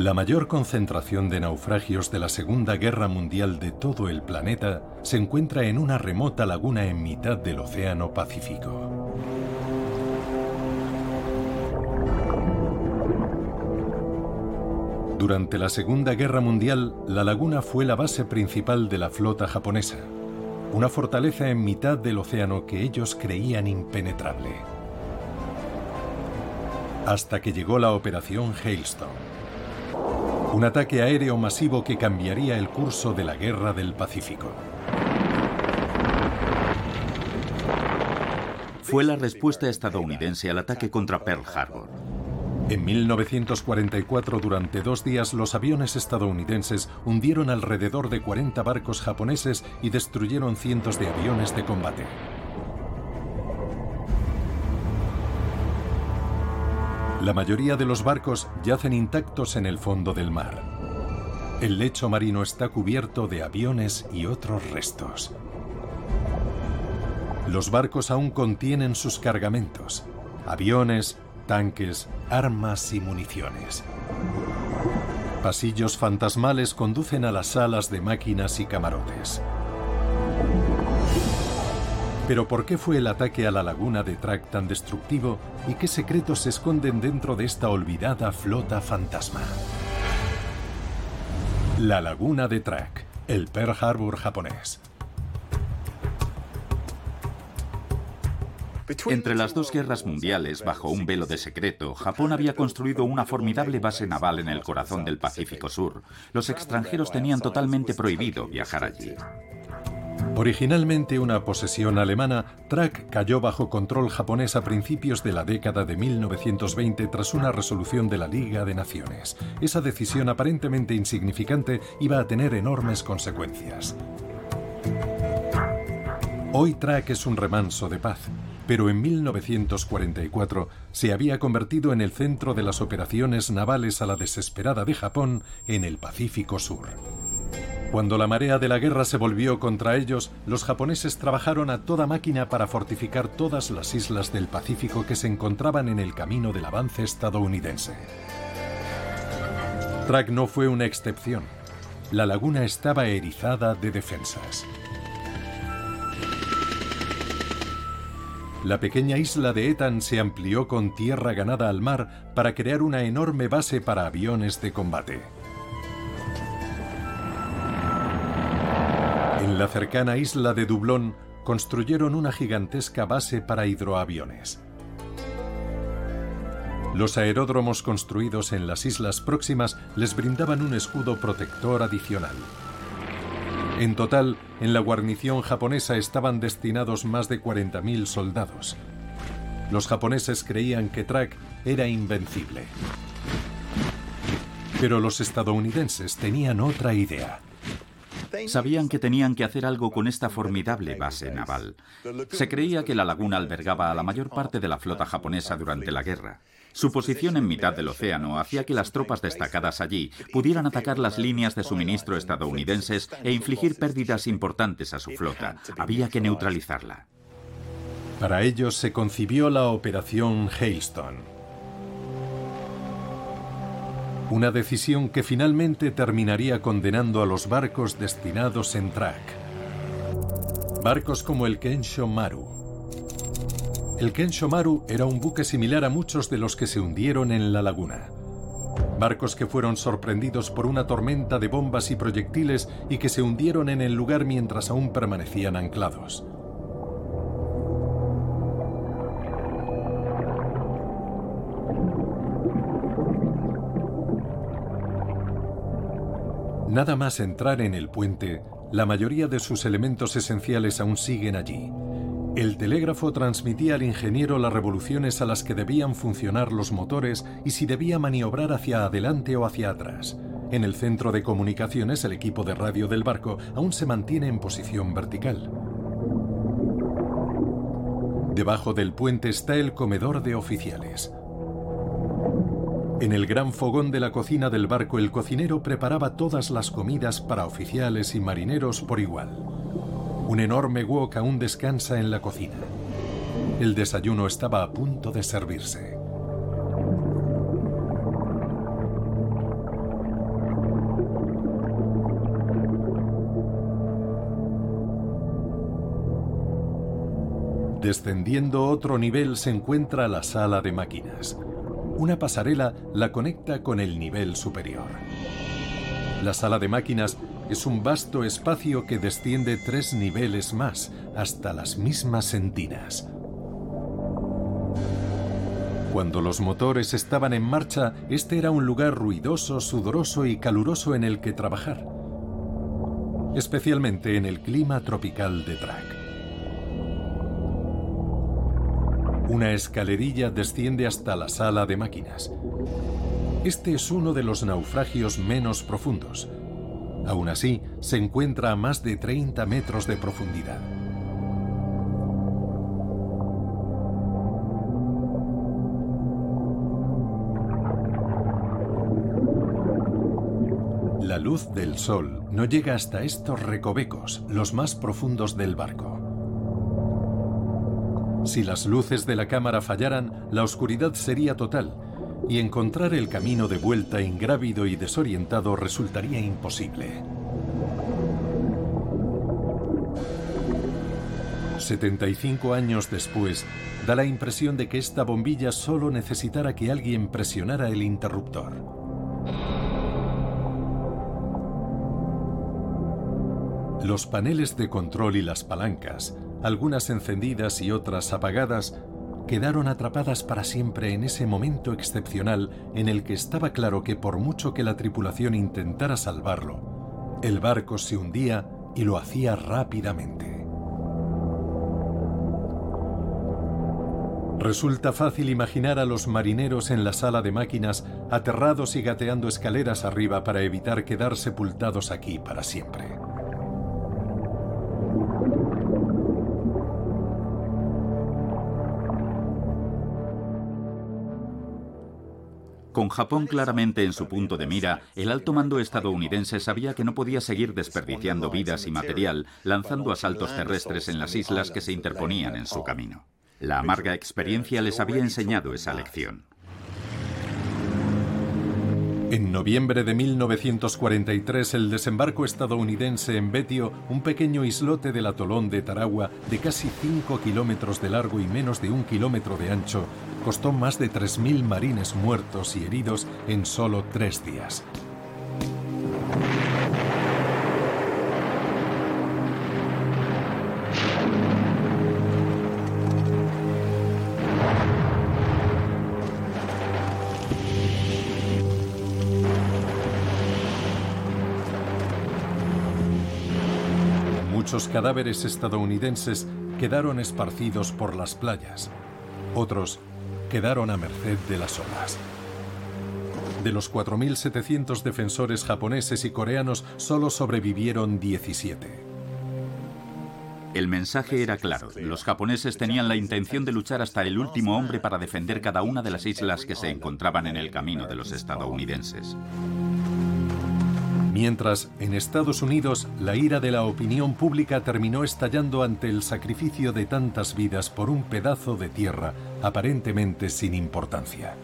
La mayor concentración de naufragios de la Segunda Guerra Mundial de todo el planeta se encuentra en una remota laguna en mitad del Océano Pacífico. Durante la Segunda Guerra Mundial, la laguna fue la base principal de la flota japonesa, una fortaleza en mitad del océano que ellos creían impenetrable. Hasta que llegó la Operación Hailstone, un ataque aéreo masivo que cambiaría el curso de la Guerra del Pacífico. Fue la respuesta estadounidense al ataque contra Pearl Harbor. En 1944, durante dos días, los aviones estadounidenses hundieron alrededor de 40 barcos japoneses y destruyeron cientos de aviones de combate. La mayoría de los barcos yacen intactos en el fondo del mar. El lecho marino está cubierto de aviones y otros restos. Los barcos aún contienen sus cargamentos, aviones, tanques, armas y municiones. Pasillos fantasmales conducen a las salas de máquinas y camarotes. Pero ¿por qué fue el ataque a la laguna de Track tan destructivo y qué secretos se esconden dentro de esta olvidada flota fantasma? La laguna de Track, el Pearl Harbor japonés. Entre las dos guerras mundiales, bajo un velo de secreto, Japón había construido una formidable base naval en el corazón del Pacífico Sur. Los extranjeros tenían totalmente prohibido viajar allí. Originalmente una posesión alemana, Trak cayó bajo control japonés a principios de la década de 1920 tras una resolución de la Liga de Naciones. Esa decisión aparentemente insignificante iba a tener enormes consecuencias. Hoy Trak es un remanso de paz, pero en 1944 se había convertido en el centro de las operaciones navales a la desesperada de Japón en el Pacífico Sur. Cuando la marea de la guerra se volvió contra ellos, los japoneses trabajaron a toda máquina para fortificar todas las islas del Pacífico que se encontraban en el camino del avance estadounidense. Track no fue una excepción. La laguna estaba erizada de defensas. La pequeña isla de Ethan se amplió con tierra ganada al mar para crear una enorme base para aviones de combate. En la cercana isla de Dublón construyeron una gigantesca base para hidroaviones. Los aeródromos construidos en las islas próximas les brindaban un escudo protector adicional. En total, en la guarnición japonesa estaban destinados más de 40.000 soldados. Los japoneses creían que Track era invencible. Pero los estadounidenses tenían otra idea. Sabían que tenían que hacer algo con esta formidable base naval. Se creía que la laguna albergaba a la mayor parte de la flota japonesa durante la guerra. Su posición en mitad del océano hacía que las tropas destacadas allí pudieran atacar las líneas de suministro estadounidenses e infligir pérdidas importantes a su flota. Había que neutralizarla. Para ello se concibió la Operación Hailstone. Una decisión que finalmente terminaría condenando a los barcos destinados en Track. Barcos como el Kensho Maru, el Kenshomaru era un buque similar a muchos de los que se hundieron en la laguna. Barcos que fueron sorprendidos por una tormenta de bombas y proyectiles y que se hundieron en el lugar mientras aún permanecían anclados. Nada más entrar en el puente, la mayoría de sus elementos esenciales aún siguen allí. El telégrafo transmitía al ingeniero las revoluciones a las que debían funcionar los motores y si debía maniobrar hacia adelante o hacia atrás. En el centro de comunicaciones el equipo de radio del barco aún se mantiene en posición vertical. Debajo del puente está el comedor de oficiales. En el gran fogón de la cocina del barco el cocinero preparaba todas las comidas para oficiales y marineros por igual. Un enorme wok aún descansa en la cocina. El desayuno estaba a punto de servirse. Descendiendo otro nivel se encuentra la sala de máquinas. Una pasarela la conecta con el nivel superior. La sala de máquinas es un vasto espacio que desciende tres niveles más, hasta las mismas entinas. Cuando los motores estaban en marcha, este era un lugar ruidoso, sudoroso y caluroso en el que trabajar, especialmente en el clima tropical de Track. Una escalerilla desciende hasta la sala de máquinas. Este es uno de los naufragios menos profundos. Aún así, se encuentra a más de 30 metros de profundidad. La luz del sol no llega hasta estos recovecos, los más profundos del barco. Si las luces de la cámara fallaran, la oscuridad sería total y encontrar el camino de vuelta ingrávido y desorientado resultaría imposible. 75 años después, da la impresión de que esta bombilla solo necesitara que alguien presionara el interruptor. Los paneles de control y las palancas, algunas encendidas y otras apagadas, quedaron atrapadas para siempre en ese momento excepcional en el que estaba claro que por mucho que la tripulación intentara salvarlo, el barco se hundía y lo hacía rápidamente. Resulta fácil imaginar a los marineros en la sala de máquinas aterrados y gateando escaleras arriba para evitar quedar sepultados aquí para siempre. Con Japón claramente en su punto de mira, el alto mando estadounidense sabía que no podía seguir desperdiciando vidas y material lanzando asaltos terrestres en las islas que se interponían en su camino. La amarga experiencia les había enseñado esa lección. En noviembre de 1943, el desembarco estadounidense en Betio, un pequeño islote del atolón de Tarawa de casi 5 kilómetros de largo y menos de un kilómetro de ancho, costó más de 3.000 marines muertos y heridos en solo tres días. Muchos cadáveres estadounidenses quedaron esparcidos por las playas. Otros quedaron a merced de las olas. De los 4.700 defensores japoneses y coreanos, solo sobrevivieron 17. El mensaje era claro. Los japoneses tenían la intención de luchar hasta el último hombre para defender cada una de las islas que se encontraban en el camino de los estadounidenses. Mientras, en Estados Unidos, la ira de la opinión pública terminó estallando ante el sacrificio de tantas vidas por un pedazo de tierra aparentemente sin importancia.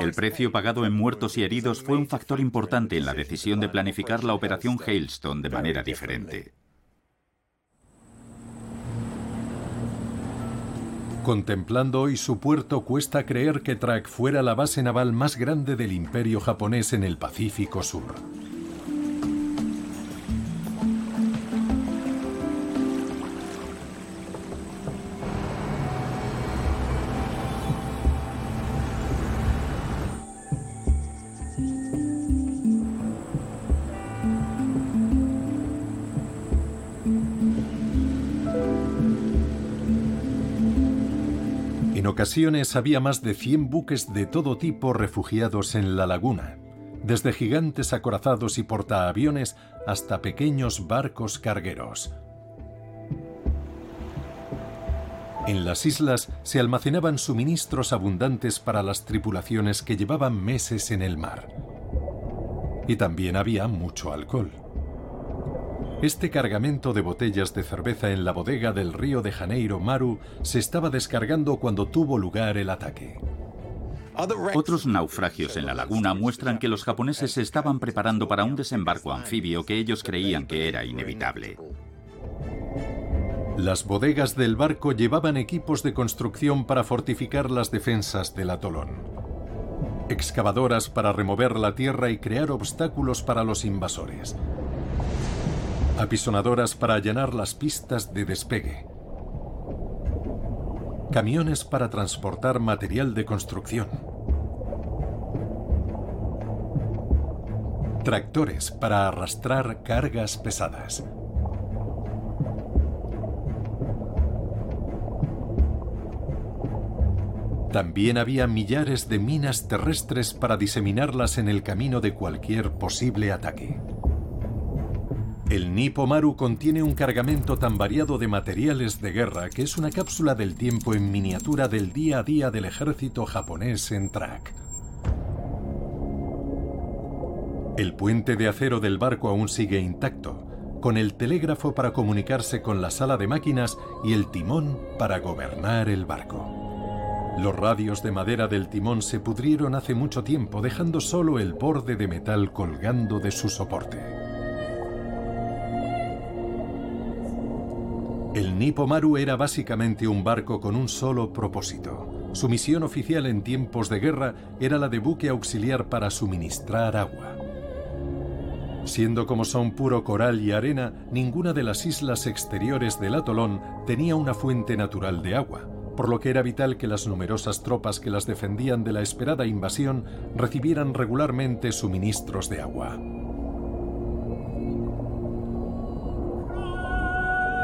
El precio pagado en muertos y heridos fue un factor importante en la decisión de planificar la operación Hailstone de manera diferente. Contemplando hoy su puerto, cuesta creer que Track fuera la base naval más grande del imperio japonés en el Pacífico Sur. Ocasiones había más de 100 buques de todo tipo refugiados en la laguna, desde gigantes acorazados y portaaviones hasta pequeños barcos cargueros. En las islas se almacenaban suministros abundantes para las tripulaciones que llevaban meses en el mar. Y también había mucho alcohol. Este cargamento de botellas de cerveza en la bodega del Río de Janeiro Maru se estaba descargando cuando tuvo lugar el ataque. Otros naufragios en la laguna muestran que los japoneses se estaban preparando para un desembarco anfibio que ellos creían que era inevitable. Las bodegas del barco llevaban equipos de construcción para fortificar las defensas del atolón. Excavadoras para remover la tierra y crear obstáculos para los invasores. Apisonadoras para allanar las pistas de despegue camiones para transportar material de construcción, tractores para arrastrar cargas pesadas. También había millares de minas terrestres para diseminarlas en el camino de cualquier posible ataque. El Nippo Maru contiene un cargamento tan variado de materiales de guerra que es una cápsula del tiempo en miniatura del día a día del ejército japonés en Track. El puente de acero del barco aún sigue intacto, con el telégrafo para comunicarse con la sala de máquinas y el timón para gobernar el barco. Los radios de madera del timón se pudrieron hace mucho tiempo, dejando solo el borde de metal colgando de su soporte. El Nippo Maru era básicamente un barco con un solo propósito. Su misión oficial en tiempos de guerra era la de buque auxiliar para suministrar agua. Siendo como son puro coral y arena, ninguna de las islas exteriores del atolón tenía una fuente natural de agua, por lo que era vital que las numerosas tropas que las defendían de la esperada invasión recibieran regularmente suministros de agua.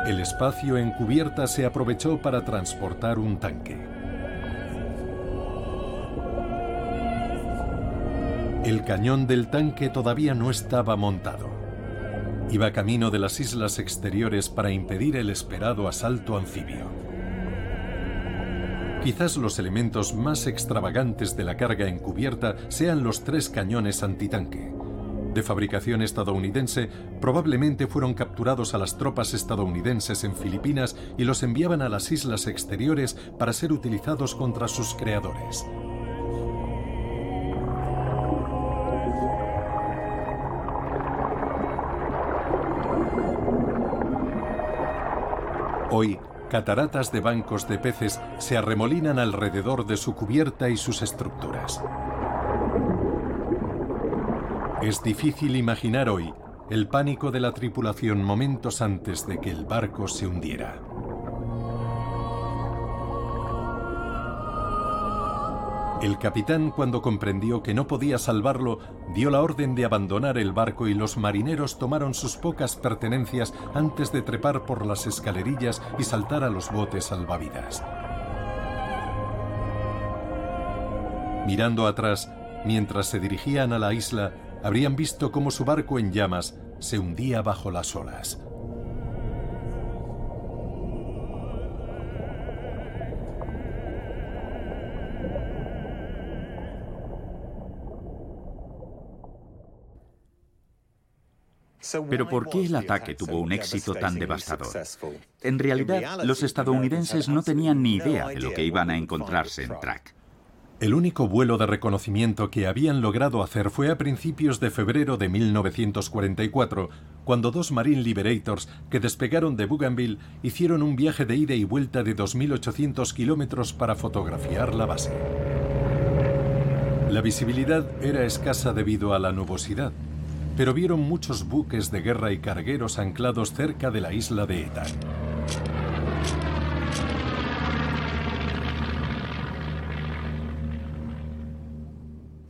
El espacio en cubierta se aprovechó para transportar un tanque. El cañón del tanque todavía no estaba montado. Iba camino de las islas exteriores para impedir el esperado asalto anfibio. Quizás los elementos más extravagantes de la carga encubierta sean los tres cañones antitanque de fabricación estadounidense, probablemente fueron capturados a las tropas estadounidenses en Filipinas y los enviaban a las islas exteriores para ser utilizados contra sus creadores. Hoy, cataratas de bancos de peces se arremolinan alrededor de su cubierta y sus estructuras. Es difícil imaginar hoy el pánico de la tripulación momentos antes de que el barco se hundiera. El capitán, cuando comprendió que no podía salvarlo, dio la orden de abandonar el barco y los marineros tomaron sus pocas pertenencias antes de trepar por las escalerillas y saltar a los botes salvavidas. Mirando atrás, mientras se dirigían a la isla, habrían visto cómo su barco en llamas se hundía bajo las olas. Pero ¿por qué el ataque tuvo un éxito tan devastador? En realidad, los estadounidenses no tenían ni idea de lo que iban a encontrarse en Track. El único vuelo de reconocimiento que habían logrado hacer fue a principios de febrero de 1944, cuando dos Marine Liberators que despegaron de Bougainville hicieron un viaje de ida y vuelta de 2.800 kilómetros para fotografiar la base. La visibilidad era escasa debido a la nubosidad, pero vieron muchos buques de guerra y cargueros anclados cerca de la isla de Etah.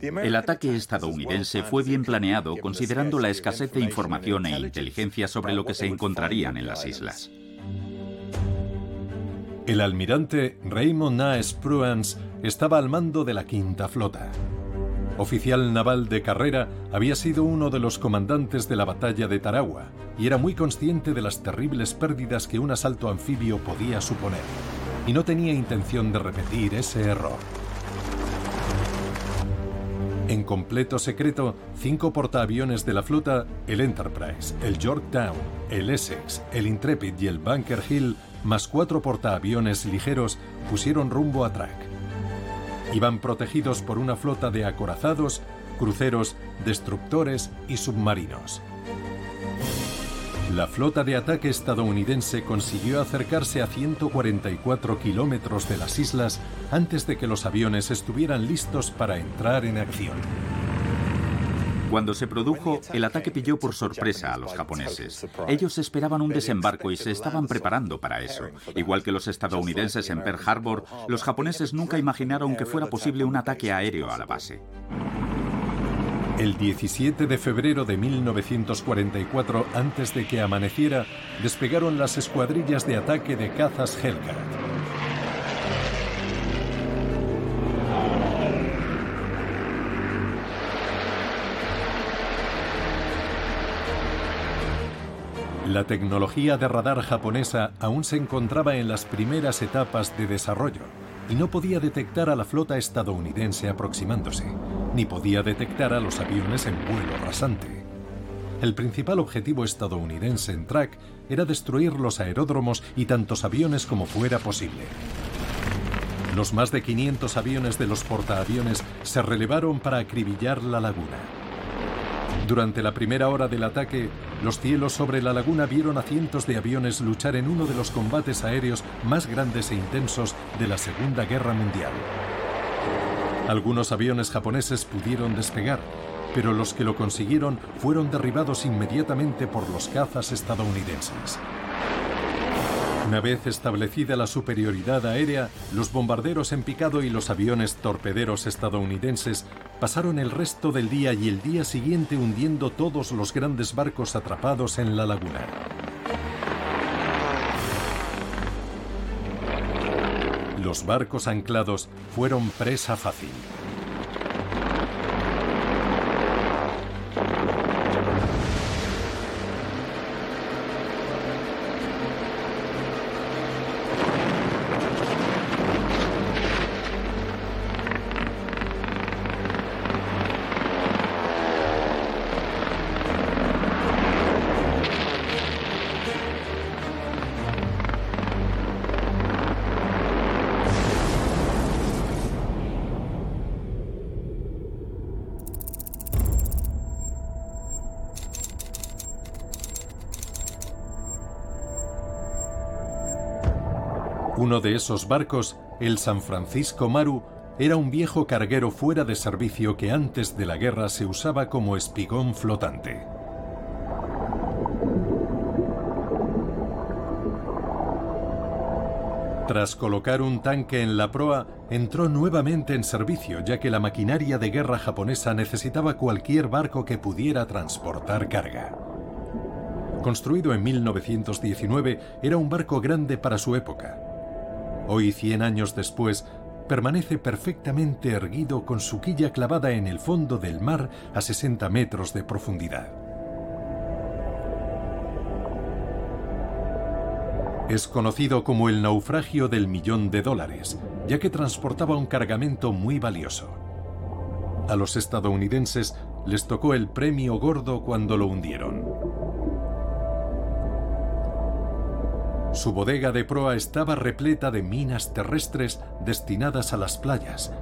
El ataque estadounidense fue bien planeado considerando la escasez de información e inteligencia sobre lo que se encontrarían en las islas. El almirante Raymond Naes Pruans estaba al mando de la Quinta Flota. Oficial naval de carrera, había sido uno de los comandantes de la batalla de Tarawa y era muy consciente de las terribles pérdidas que un asalto anfibio podía suponer, y no tenía intención de repetir ese error. En completo secreto, cinco portaaviones de la flota, el Enterprise, el Yorktown, el Essex, el Intrepid y el Bunker Hill, más cuatro portaaviones ligeros, pusieron rumbo a Track. Iban protegidos por una flota de acorazados, cruceros, destructores y submarinos. La flota de ataque estadounidense consiguió acercarse a 144 kilómetros de las islas antes de que los aviones estuvieran listos para entrar en acción. Cuando se produjo, el ataque pilló por sorpresa a los japoneses. Ellos esperaban un desembarco y se estaban preparando para eso. Igual que los estadounidenses en Pearl Harbor, los japoneses nunca imaginaron que fuera posible un ataque aéreo a la base. El 17 de febrero de 1944, antes de que amaneciera, despegaron las escuadrillas de ataque de cazas Hellcat. La tecnología de radar japonesa aún se encontraba en las primeras etapas de desarrollo y no podía detectar a la flota estadounidense aproximándose, ni podía detectar a los aviones en vuelo rasante. El principal objetivo estadounidense en track era destruir los aeródromos y tantos aviones como fuera posible. Los más de 500 aviones de los portaaviones se relevaron para acribillar la laguna. Durante la primera hora del ataque, los cielos sobre la laguna vieron a cientos de aviones luchar en uno de los combates aéreos más grandes e intensos de la Segunda Guerra Mundial. Algunos aviones japoneses pudieron despegar, pero los que lo consiguieron fueron derribados inmediatamente por los cazas estadounidenses. Una vez establecida la superioridad aérea, los bombarderos en picado y los aviones torpederos estadounidenses pasaron el resto del día y el día siguiente hundiendo todos los grandes barcos atrapados en la laguna. Los barcos anclados fueron presa fácil. Uno de esos barcos, el San Francisco Maru, era un viejo carguero fuera de servicio que antes de la guerra se usaba como espigón flotante. Tras colocar un tanque en la proa, entró nuevamente en servicio ya que la maquinaria de guerra japonesa necesitaba cualquier barco que pudiera transportar carga. Construido en 1919, era un barco grande para su época. Hoy, 100 años después, permanece perfectamente erguido con su quilla clavada en el fondo del mar a 60 metros de profundidad. Es conocido como el naufragio del millón de dólares, ya que transportaba un cargamento muy valioso. A los estadounidenses les tocó el premio gordo cuando lo hundieron. Su bodega de proa estaba repleta de minas terrestres destinadas a las playas,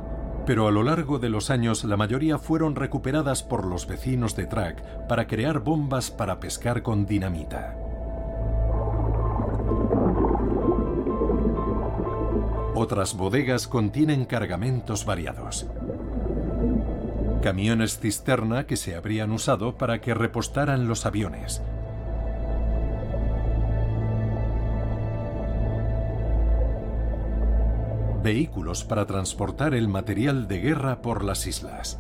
pero a lo largo de los años la mayoría fueron recuperadas por los vecinos de Track para crear bombas para pescar con dinamita. Otras bodegas contienen cargamentos variados. Camiones cisterna que se habrían usado para que repostaran los aviones, vehículos para transportar el material de guerra por las islas.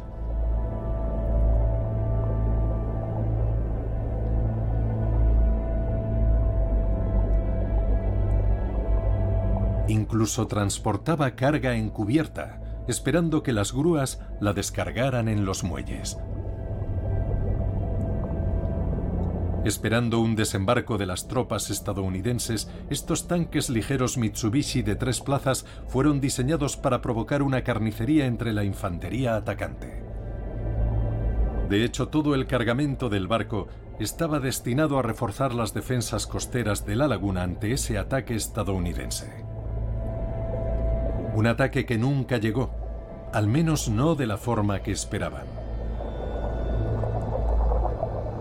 Incluso transportaba carga encubierta, esperando que las grúas la descargaran en los muelles. Esperando un desembarco de las tropas estadounidenses, estos tanques ligeros Mitsubishi de tres plazas fueron diseñados para provocar una carnicería entre la infantería atacante. De hecho, todo el cargamento del barco estaba destinado a reforzar las defensas costeras de la laguna ante ese ataque estadounidense. Un ataque que nunca llegó, al menos no de la forma que esperaban.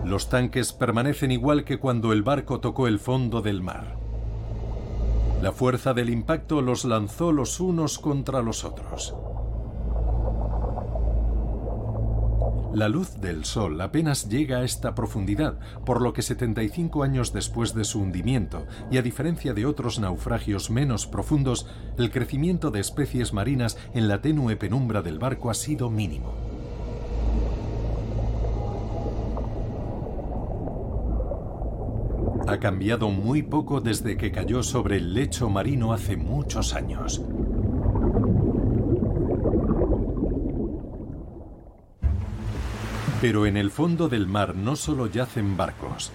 Los tanques permanecen igual que cuando el barco tocó el fondo del mar. La fuerza del impacto los lanzó los unos contra los otros. La luz del Sol apenas llega a esta profundidad, por lo que 75 años después de su hundimiento, y a diferencia de otros naufragios menos profundos, el crecimiento de especies marinas en la tenue penumbra del barco ha sido mínimo. Ha cambiado muy poco desde que cayó sobre el lecho marino hace muchos años. Pero en el fondo del mar no solo yacen barcos.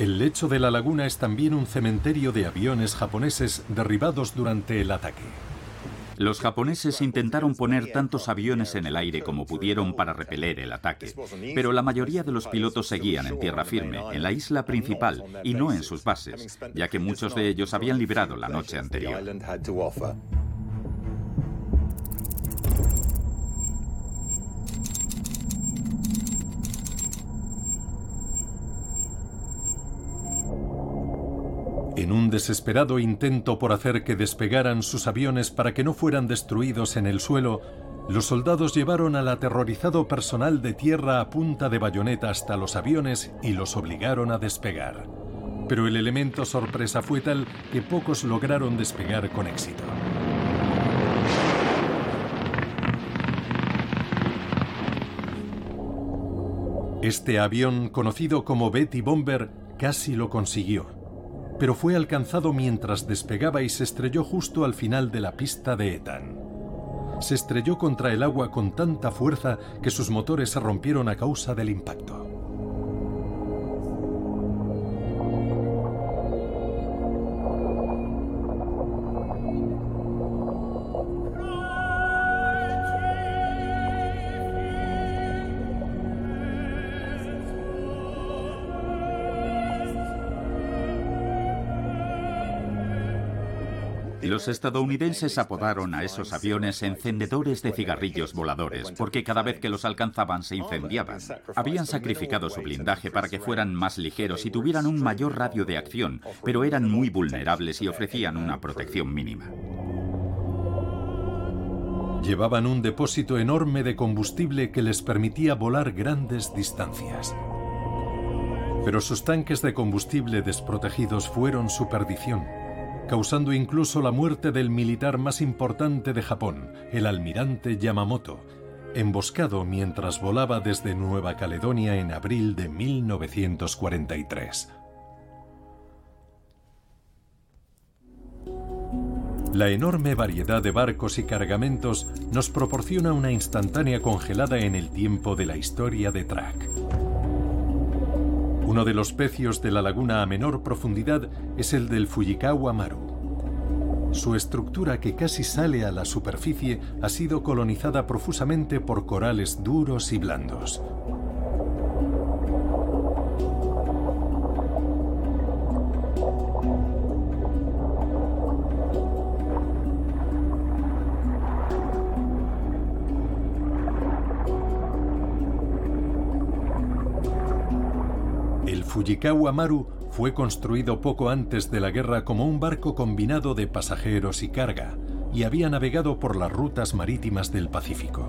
El lecho de la laguna es también un cementerio de aviones japoneses derribados durante el ataque. Los japoneses intentaron poner tantos aviones en el aire como pudieron para repeler el ataque, pero la mayoría de los pilotos seguían en tierra firme, en la isla principal y no en sus bases, ya que muchos de ellos habían librado la noche anterior. En un desesperado intento por hacer que despegaran sus aviones para que no fueran destruidos en el suelo, los soldados llevaron al aterrorizado personal de tierra a punta de bayoneta hasta los aviones y los obligaron a despegar. Pero el elemento sorpresa fue tal que pocos lograron despegar con éxito. Este avión, conocido como Betty Bomber, casi lo consiguió pero fue alcanzado mientras despegaba y se estrelló justo al final de la pista de Ethan. Se estrelló contra el agua con tanta fuerza que sus motores se rompieron a causa del impacto. Los estadounidenses apodaron a esos aviones encendedores de cigarrillos voladores, porque cada vez que los alcanzaban se incendiaban. Habían sacrificado su blindaje para que fueran más ligeros y tuvieran un mayor radio de acción, pero eran muy vulnerables y ofrecían una protección mínima. Llevaban un depósito enorme de combustible que les permitía volar grandes distancias. Pero sus tanques de combustible desprotegidos fueron su perdición causando incluso la muerte del militar más importante de Japón, el almirante Yamamoto, emboscado mientras volaba desde Nueva Caledonia en abril de 1943. La enorme variedad de barcos y cargamentos nos proporciona una instantánea congelada en el tiempo de la historia de Track. Uno de los pecios de la laguna a menor profundidad es el del Fujikawa Maru. Su estructura que casi sale a la superficie ha sido colonizada profusamente por corales duros y blandos. Fujikawa Maru fue construido poco antes de la guerra como un barco combinado de pasajeros y carga y había navegado por las rutas marítimas del Pacífico.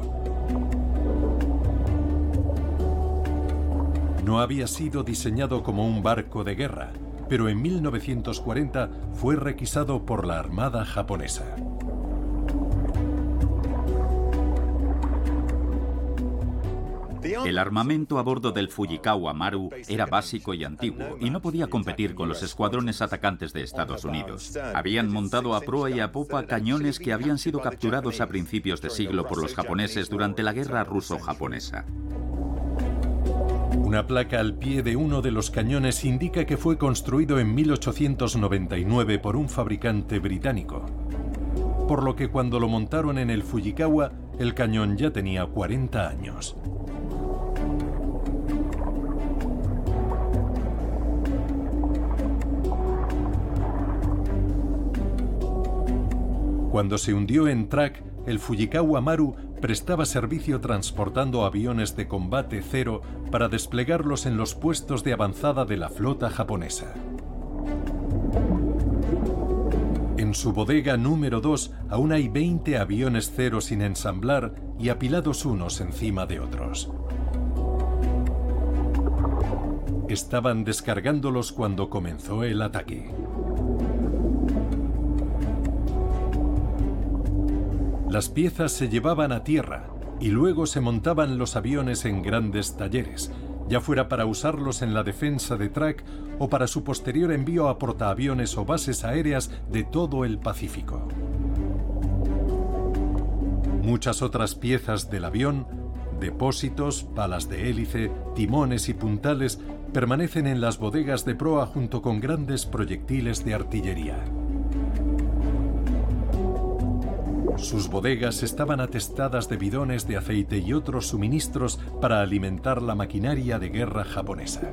No había sido diseñado como un barco de guerra, pero en 1940 fue requisado por la Armada japonesa. El armamento a bordo del Fujikawa Maru era básico y antiguo y no podía competir con los escuadrones atacantes de Estados Unidos. Habían montado a proa y a popa cañones que habían sido capturados a principios de siglo por los japoneses durante la guerra ruso-japonesa. Una placa al pie de uno de los cañones indica que fue construido en 1899 por un fabricante británico, por lo que cuando lo montaron en el Fujikawa, el cañón ya tenía 40 años. Cuando se hundió en Track, el Fujikawa Maru prestaba servicio transportando aviones de combate cero para desplegarlos en los puestos de avanzada de la flota japonesa. En su bodega número 2 aún hay 20 aviones cero sin ensamblar y apilados unos encima de otros. Estaban descargándolos cuando comenzó el ataque. Las piezas se llevaban a tierra y luego se montaban los aviones en grandes talleres, ya fuera para usarlos en la defensa de Track o para su posterior envío a portaaviones o bases aéreas de todo el Pacífico. Muchas otras piezas del avión, depósitos, palas de hélice, timones y puntales permanecen en las bodegas de proa junto con grandes proyectiles de artillería. Sus bodegas estaban atestadas de bidones de aceite y otros suministros para alimentar la maquinaria de guerra japonesa.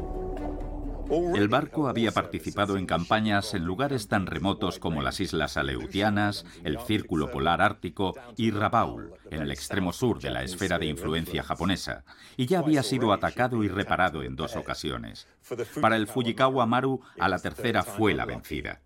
El barco había participado en campañas en lugares tan remotos como las Islas Aleutianas, el Círculo Polar Ártico y Rabaul, en el extremo sur de la esfera de influencia japonesa, y ya había sido atacado y reparado en dos ocasiones. Para el Fujikawa Maru, a la tercera fue la vencida.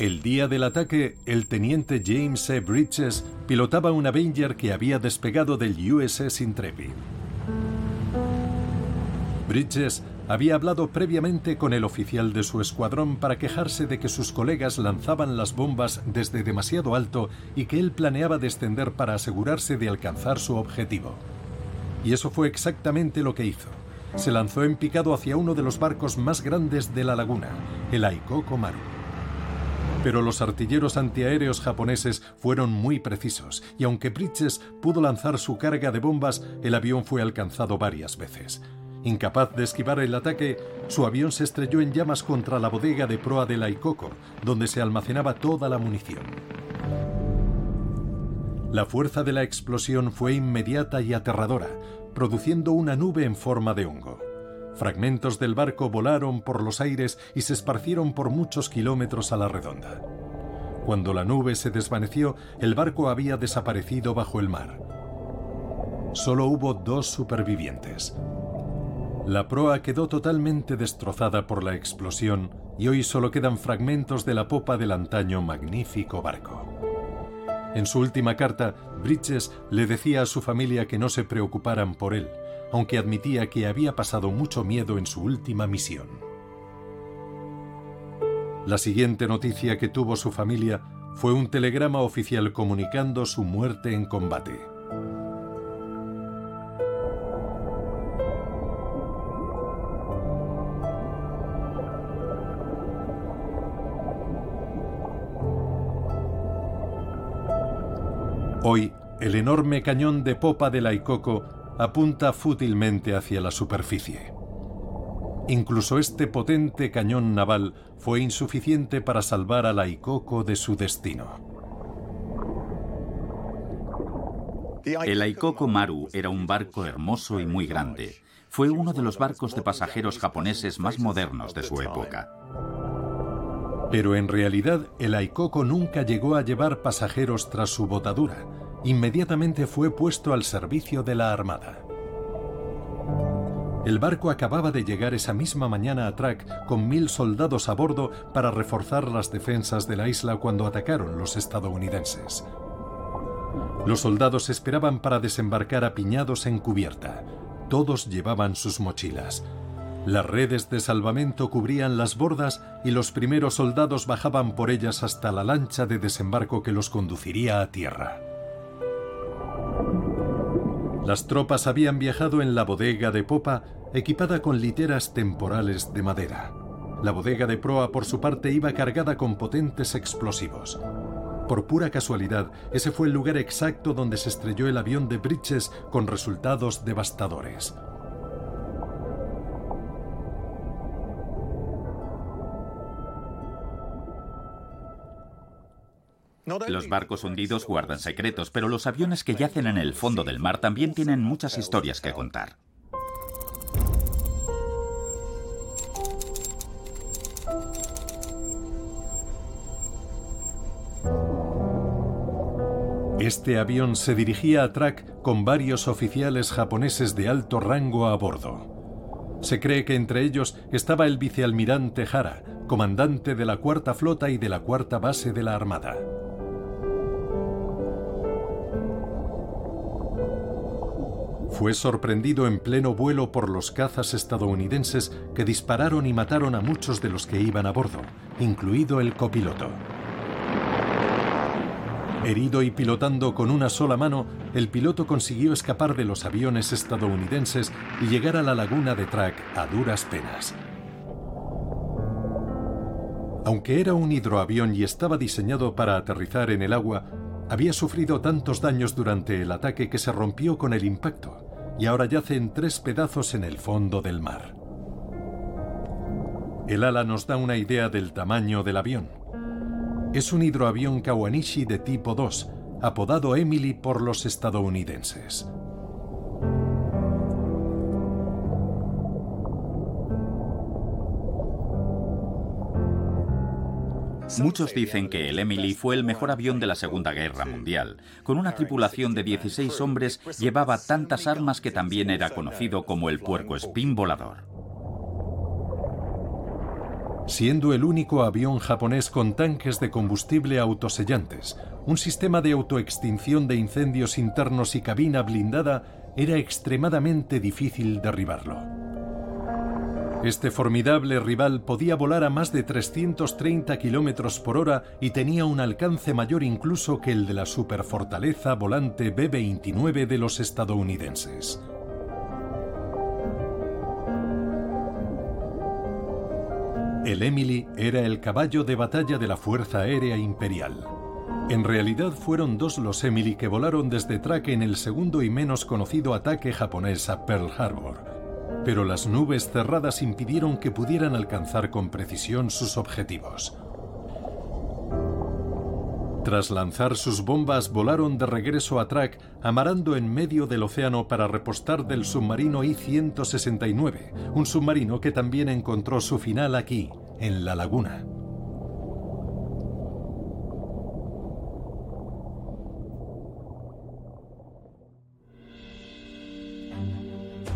El día del ataque, el teniente James E. Bridges pilotaba un Avenger que había despegado del USS Intrepid. Bridges había hablado previamente con el oficial de su escuadrón para quejarse de que sus colegas lanzaban las bombas desde demasiado alto y que él planeaba descender para asegurarse de alcanzar su objetivo. Y eso fue exactamente lo que hizo. Se lanzó en picado hacia uno de los barcos más grandes de la laguna, el Aikoko Maru. Pero los artilleros antiaéreos japoneses fueron muy precisos y aunque Bridges pudo lanzar su carga de bombas, el avión fue alcanzado varias veces. Incapaz de esquivar el ataque, su avión se estrelló en llamas contra la bodega de proa de la Ikoko, donde se almacenaba toda la munición. La fuerza de la explosión fue inmediata y aterradora, produciendo una nube en forma de hongo. Fragmentos del barco volaron por los aires y se esparcieron por muchos kilómetros a la redonda. Cuando la nube se desvaneció, el barco había desaparecido bajo el mar. Solo hubo dos supervivientes. La proa quedó totalmente destrozada por la explosión y hoy solo quedan fragmentos de la popa del antaño magnífico barco. En su última carta, Bridges le decía a su familia que no se preocuparan por él, aunque admitía que había pasado mucho miedo en su última misión. La siguiente noticia que tuvo su familia fue un telegrama oficial comunicando su muerte en combate. Hoy, el enorme cañón de popa de la Ikoko apunta fútilmente hacia la superficie. Incluso este potente cañón naval fue insuficiente para salvar a la Aikoko de su destino. El Aikoko Maru era un barco hermoso y muy grande. Fue uno de los barcos de pasajeros japoneses más modernos de su época. Pero en realidad el Aikoko nunca llegó a llevar pasajeros tras su botadura inmediatamente fue puesto al servicio de la Armada. El barco acababa de llegar esa misma mañana a Track con mil soldados a bordo para reforzar las defensas de la isla cuando atacaron los estadounidenses. Los soldados esperaban para desembarcar apiñados en cubierta. Todos llevaban sus mochilas. Las redes de salvamento cubrían las bordas y los primeros soldados bajaban por ellas hasta la lancha de desembarco que los conduciría a tierra. Las tropas habían viajado en la bodega de popa equipada con literas temporales de madera. La bodega de proa, por su parte, iba cargada con potentes explosivos. Por pura casualidad, ese fue el lugar exacto donde se estrelló el avión de Bridges con resultados devastadores. Los barcos hundidos guardan secretos, pero los aviones que yacen en el fondo del mar también tienen muchas historias que contar. Este avión se dirigía a Track con varios oficiales japoneses de alto rango a bordo. Se cree que entre ellos estaba el vicealmirante Hara, comandante de la Cuarta Flota y de la Cuarta Base de la Armada. Fue sorprendido en pleno vuelo por los cazas estadounidenses que dispararon y mataron a muchos de los que iban a bordo, incluido el copiloto. Herido y pilotando con una sola mano, el piloto consiguió escapar de los aviones estadounidenses y llegar a la laguna de Track a duras penas. Aunque era un hidroavión y estaba diseñado para aterrizar en el agua, había sufrido tantos daños durante el ataque que se rompió con el impacto y ahora yace en tres pedazos en el fondo del mar. El ala nos da una idea del tamaño del avión. Es un hidroavión Kawanishi de tipo 2, apodado Emily por los estadounidenses. Muchos dicen que el Emily fue el mejor avión de la Segunda Guerra Mundial. Con una tripulación de 16 hombres llevaba tantas armas que también era conocido como el puerco espín volador. Siendo el único avión japonés con tanques de combustible autosellantes, un sistema de autoextinción de incendios internos y cabina blindada, era extremadamente difícil derribarlo. Este formidable rival podía volar a más de 330 km por hora y tenía un alcance mayor incluso que el de la superfortaleza volante B-29 de los estadounidenses. El Emily era el caballo de batalla de la Fuerza Aérea Imperial. En realidad fueron dos los Emily que volaron desde Traque en el segundo y menos conocido ataque japonés a Pearl Harbor pero las nubes cerradas impidieron que pudieran alcanzar con precisión sus objetivos. Tras lanzar sus bombas, volaron de regreso a Track, amarando en medio del océano para repostar del submarino I-169, un submarino que también encontró su final aquí, en la laguna.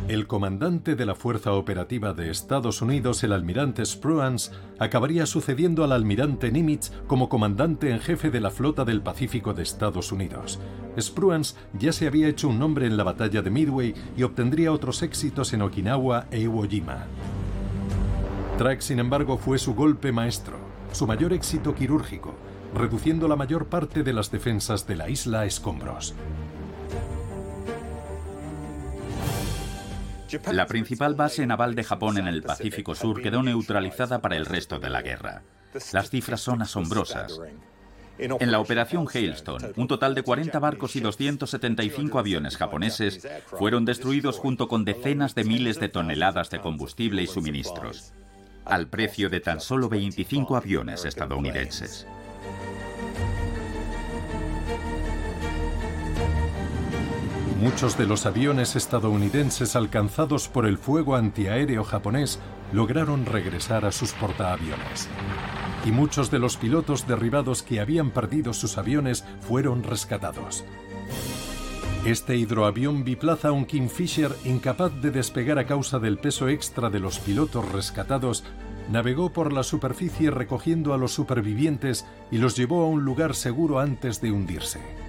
El comandante de la Fuerza Operativa de Estados Unidos, el almirante Spruance, acabaría sucediendo al almirante Nimitz como comandante en jefe de la Flota del Pacífico de Estados Unidos. Spruance ya se había hecho un nombre en la batalla de Midway y obtendría otros éxitos en Okinawa e Iwo Jima. Track, sin embargo, fue su golpe maestro, su mayor éxito quirúrgico, reduciendo la mayor parte de las defensas de la isla a escombros. La principal base naval de Japón en el Pacífico Sur quedó neutralizada para el resto de la guerra. Las cifras son asombrosas. En la operación Hailstone, un total de 40 barcos y 275 aviones japoneses fueron destruidos junto con decenas de miles de toneladas de combustible y suministros, al precio de tan solo 25 aviones estadounidenses. Muchos de los aviones estadounidenses alcanzados por el fuego antiaéreo japonés lograron regresar a sus portaaviones. Y muchos de los pilotos derribados que habían perdido sus aviones fueron rescatados. Este hidroavión biplaza un Kingfisher incapaz de despegar a causa del peso extra de los pilotos rescatados navegó por la superficie recogiendo a los supervivientes y los llevó a un lugar seguro antes de hundirse.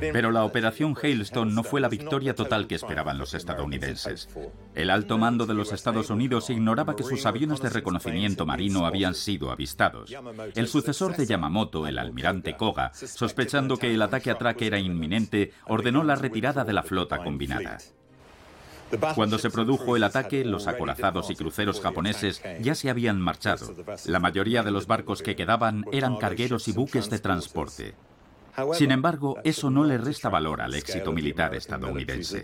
Pero la operación Hailstone no fue la victoria total que esperaban los estadounidenses. El alto mando de los Estados Unidos ignoraba que sus aviones de reconocimiento marino habían sido avistados. El sucesor de Yamamoto, el almirante Koga, sospechando que el ataque a Track era inminente, ordenó la retirada de la flota combinada. Cuando se produjo el ataque, los acorazados y cruceros japoneses ya se habían marchado. La mayoría de los barcos que quedaban eran cargueros y buques de transporte. Sin embargo, eso no le resta valor al éxito militar estadounidense.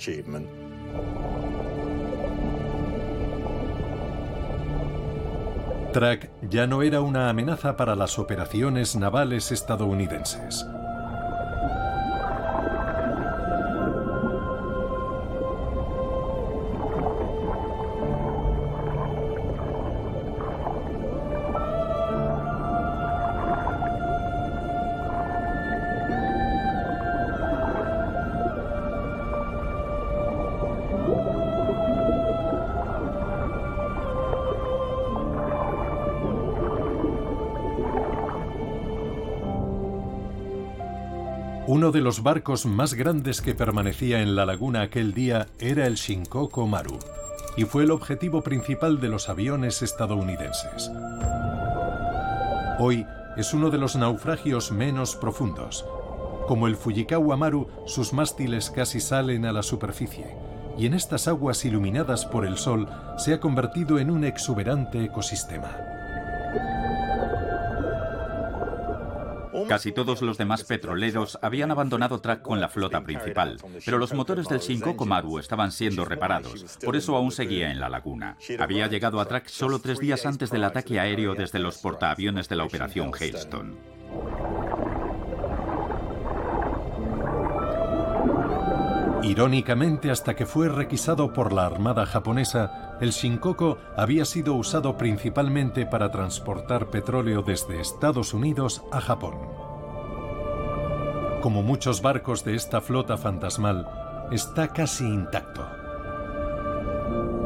Track ya no era una amenaza para las operaciones navales estadounidenses. De los barcos más grandes que permanecía en la laguna aquel día era el Shinkoku Maru, y fue el objetivo principal de los aviones estadounidenses. Hoy es uno de los naufragios menos profundos. Como el Fujikawa Maru, sus mástiles casi salen a la superficie, y en estas aguas iluminadas por el sol se ha convertido en un exuberante ecosistema. Casi todos los demás petroleros habían abandonado Track con la flota principal, pero los motores del Shinkoku Maru estaban siendo reparados, por eso aún seguía en la laguna. Había llegado a Track solo tres días antes del ataque aéreo desde los portaaviones de la operación Hailstone. Irónicamente, hasta que fue requisado por la Armada japonesa, el Shinkoku había sido usado principalmente para transportar petróleo desde Estados Unidos a Japón. Como muchos barcos de esta flota fantasmal, está casi intacto.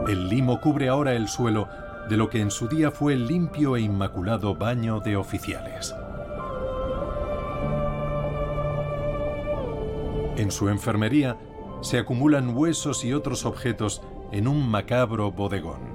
El limo cubre ahora el suelo de lo que en su día fue el limpio e inmaculado baño de oficiales. En su enfermería se acumulan huesos y otros objetos en un macabro bodegón.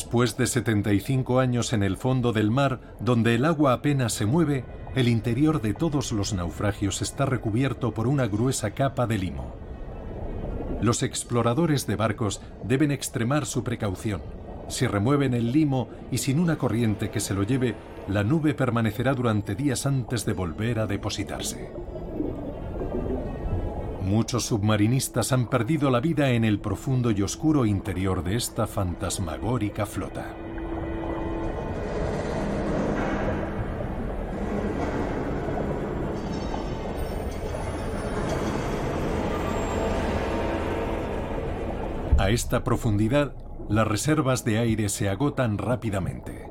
Después de 75 años en el fondo del mar, donde el agua apenas se mueve, el interior de todos los naufragios está recubierto por una gruesa capa de limo. Los exploradores de barcos deben extremar su precaución. Si remueven el limo y sin una corriente que se lo lleve, la nube permanecerá durante días antes de volver a depositarse. Muchos submarinistas han perdido la vida en el profundo y oscuro interior de esta fantasmagórica flota. A esta profundidad, las reservas de aire se agotan rápidamente.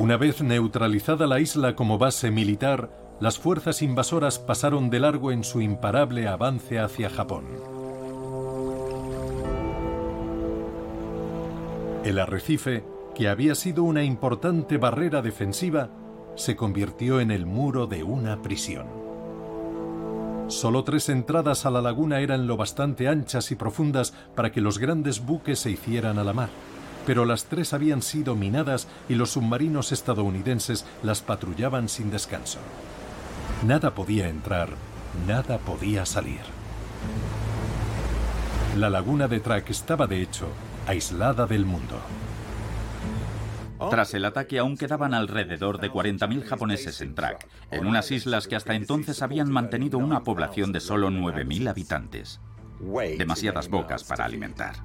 Una vez neutralizada la isla como base militar, las fuerzas invasoras pasaron de largo en su imparable avance hacia Japón. El arrecife, que había sido una importante barrera defensiva, se convirtió en el muro de una prisión. Solo tres entradas a la laguna eran lo bastante anchas y profundas para que los grandes buques se hicieran a la mar, pero las tres habían sido minadas y los submarinos estadounidenses las patrullaban sin descanso. Nada podía entrar, nada podía salir. La laguna de Track estaba de hecho aislada del mundo. Tras el ataque aún quedaban alrededor de 40.000 japoneses en Trak, en unas islas que hasta entonces habían mantenido una población de solo 9.000 habitantes. Demasiadas bocas para alimentar.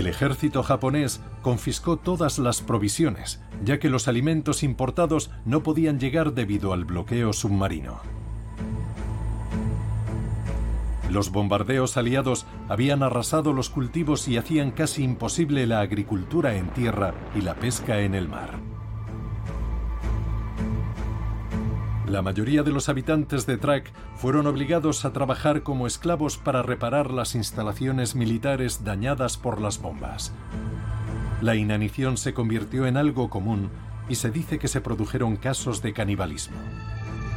El ejército japonés confiscó todas las provisiones, ya que los alimentos importados no podían llegar debido al bloqueo submarino. Los bombardeos aliados habían arrasado los cultivos y hacían casi imposible la agricultura en tierra y la pesca en el mar. La mayoría de los habitantes de Trak fueron obligados a trabajar como esclavos para reparar las instalaciones militares dañadas por las bombas. La inanición se convirtió en algo común y se dice que se produjeron casos de canibalismo.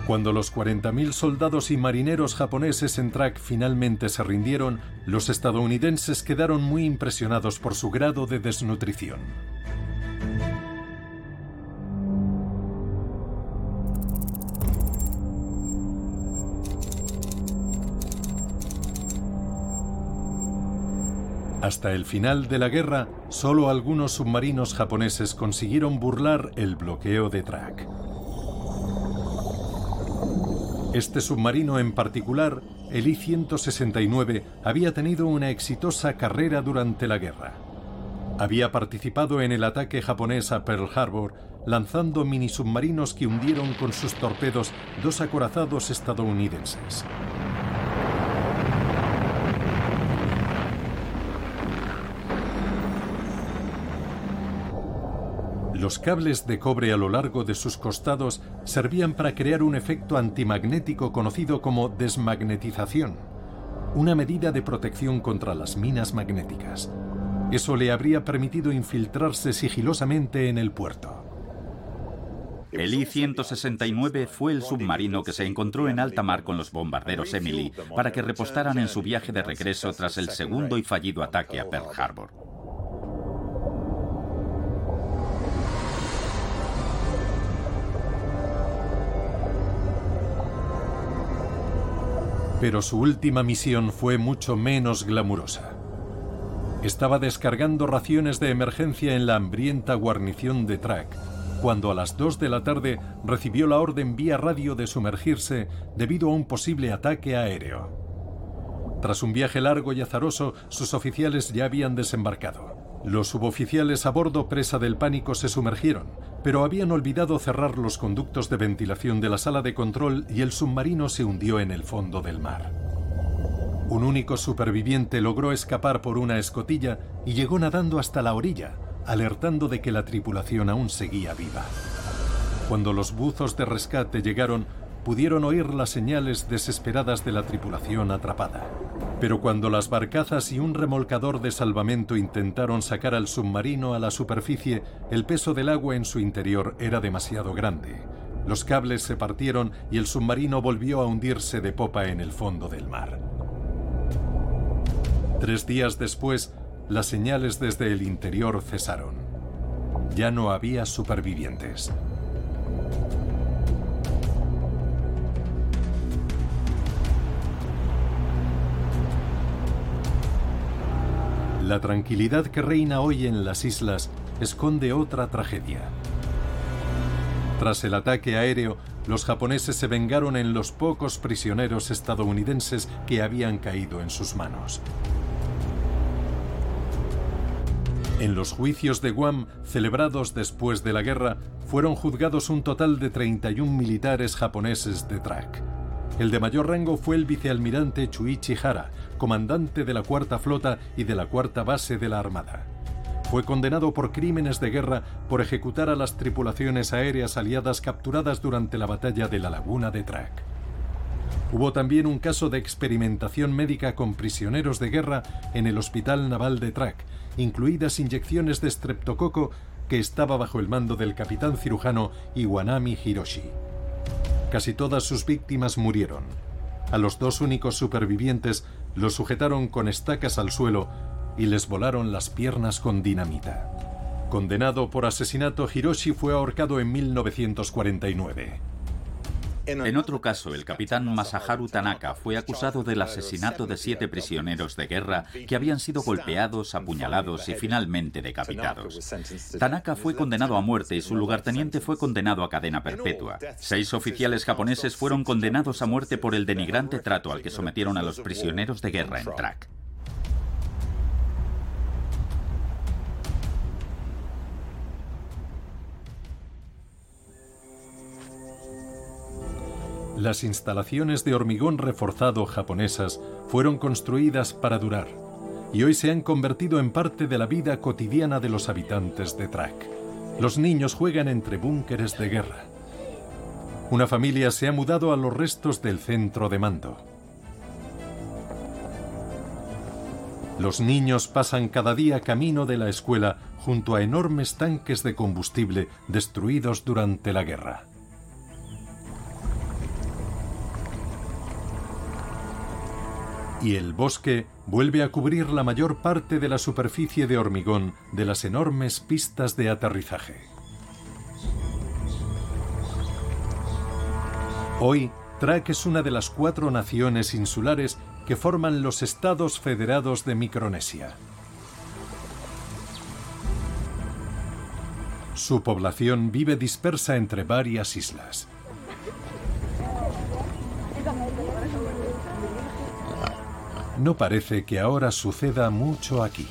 Cuando los 40.000 soldados y marineros japoneses en Trak finalmente se rindieron, los estadounidenses quedaron muy impresionados por su grado de desnutrición. Hasta el final de la guerra, solo algunos submarinos japoneses consiguieron burlar el bloqueo de Trak. Este submarino en particular, el I-169, había tenido una exitosa carrera durante la guerra. Había participado en el ataque japonés a Pearl Harbor, lanzando mini submarinos que hundieron con sus torpedos dos acorazados estadounidenses. Los cables de cobre a lo largo de sus costados servían para crear un efecto antimagnético conocido como desmagnetización, una medida de protección contra las minas magnéticas. Eso le habría permitido infiltrarse sigilosamente en el puerto. El I-169 fue el submarino que se encontró en alta mar con los bombarderos Emily para que repostaran en su viaje de regreso tras el segundo y fallido ataque a Pearl Harbor. Pero su última misión fue mucho menos glamurosa. Estaba descargando raciones de emergencia en la hambrienta guarnición de Track, cuando a las 2 de la tarde recibió la orden vía radio de sumergirse debido a un posible ataque aéreo. Tras un viaje largo y azaroso, sus oficiales ya habían desembarcado. Los suboficiales a bordo presa del pánico se sumergieron, pero habían olvidado cerrar los conductos de ventilación de la sala de control y el submarino se hundió en el fondo del mar. Un único superviviente logró escapar por una escotilla y llegó nadando hasta la orilla, alertando de que la tripulación aún seguía viva. Cuando los buzos de rescate llegaron, pudieron oír las señales desesperadas de la tripulación atrapada. Pero cuando las barcazas y un remolcador de salvamento intentaron sacar al submarino a la superficie, el peso del agua en su interior era demasiado grande. Los cables se partieron y el submarino volvió a hundirse de popa en el fondo del mar. Tres días después, las señales desde el interior cesaron. Ya no había supervivientes. La tranquilidad que reina hoy en las islas esconde otra tragedia. Tras el ataque aéreo, los japoneses se vengaron en los pocos prisioneros estadounidenses que habían caído en sus manos. En los juicios de Guam, celebrados después de la guerra, fueron juzgados un total de 31 militares japoneses de track. El de mayor rango fue el vicealmirante Chuichi Hara, comandante de la Cuarta Flota y de la Cuarta Base de la Armada. Fue condenado por crímenes de guerra por ejecutar a las tripulaciones aéreas aliadas capturadas durante la batalla de la Laguna de Track. Hubo también un caso de experimentación médica con prisioneros de guerra en el Hospital Naval de Track, incluidas inyecciones de streptococo que estaba bajo el mando del capitán cirujano Iwanami Hiroshi. Casi todas sus víctimas murieron. A los dos únicos supervivientes los sujetaron con estacas al suelo y les volaron las piernas con dinamita. Condenado por asesinato, Hiroshi fue ahorcado en 1949. En otro caso, el capitán Masaharu Tanaka fue acusado del asesinato de siete prisioneros de guerra que habían sido golpeados, apuñalados y finalmente decapitados. Tanaka fue condenado a muerte y su lugarteniente fue condenado a cadena perpetua. Seis oficiales japoneses fueron condenados a muerte por el denigrante trato al que sometieron a los prisioneros de guerra en Track. Las instalaciones de hormigón reforzado japonesas fueron construidas para durar y hoy se han convertido en parte de la vida cotidiana de los habitantes de Track. Los niños juegan entre búnkeres de guerra. Una familia se ha mudado a los restos del centro de mando. Los niños pasan cada día camino de la escuela junto a enormes tanques de combustible destruidos durante la guerra. Y el bosque vuelve a cubrir la mayor parte de la superficie de hormigón de las enormes pistas de aterrizaje. Hoy, Track es una de las cuatro naciones insulares que forman los Estados Federados de Micronesia. Su población vive dispersa entre varias islas. No parece que ahora suceda mucho aquí.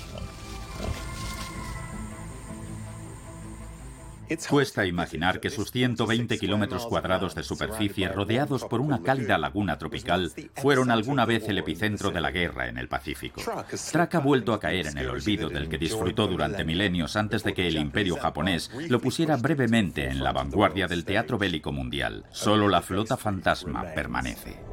Cuesta imaginar que sus 120 kilómetros cuadrados de superficie, rodeados por una cálida laguna tropical, fueron alguna vez el epicentro de la guerra en el Pacífico. Track ha vuelto a caer en el olvido del que disfrutó durante milenios antes de que el imperio japonés lo pusiera brevemente en la vanguardia del teatro bélico mundial. Solo la flota fantasma permanece.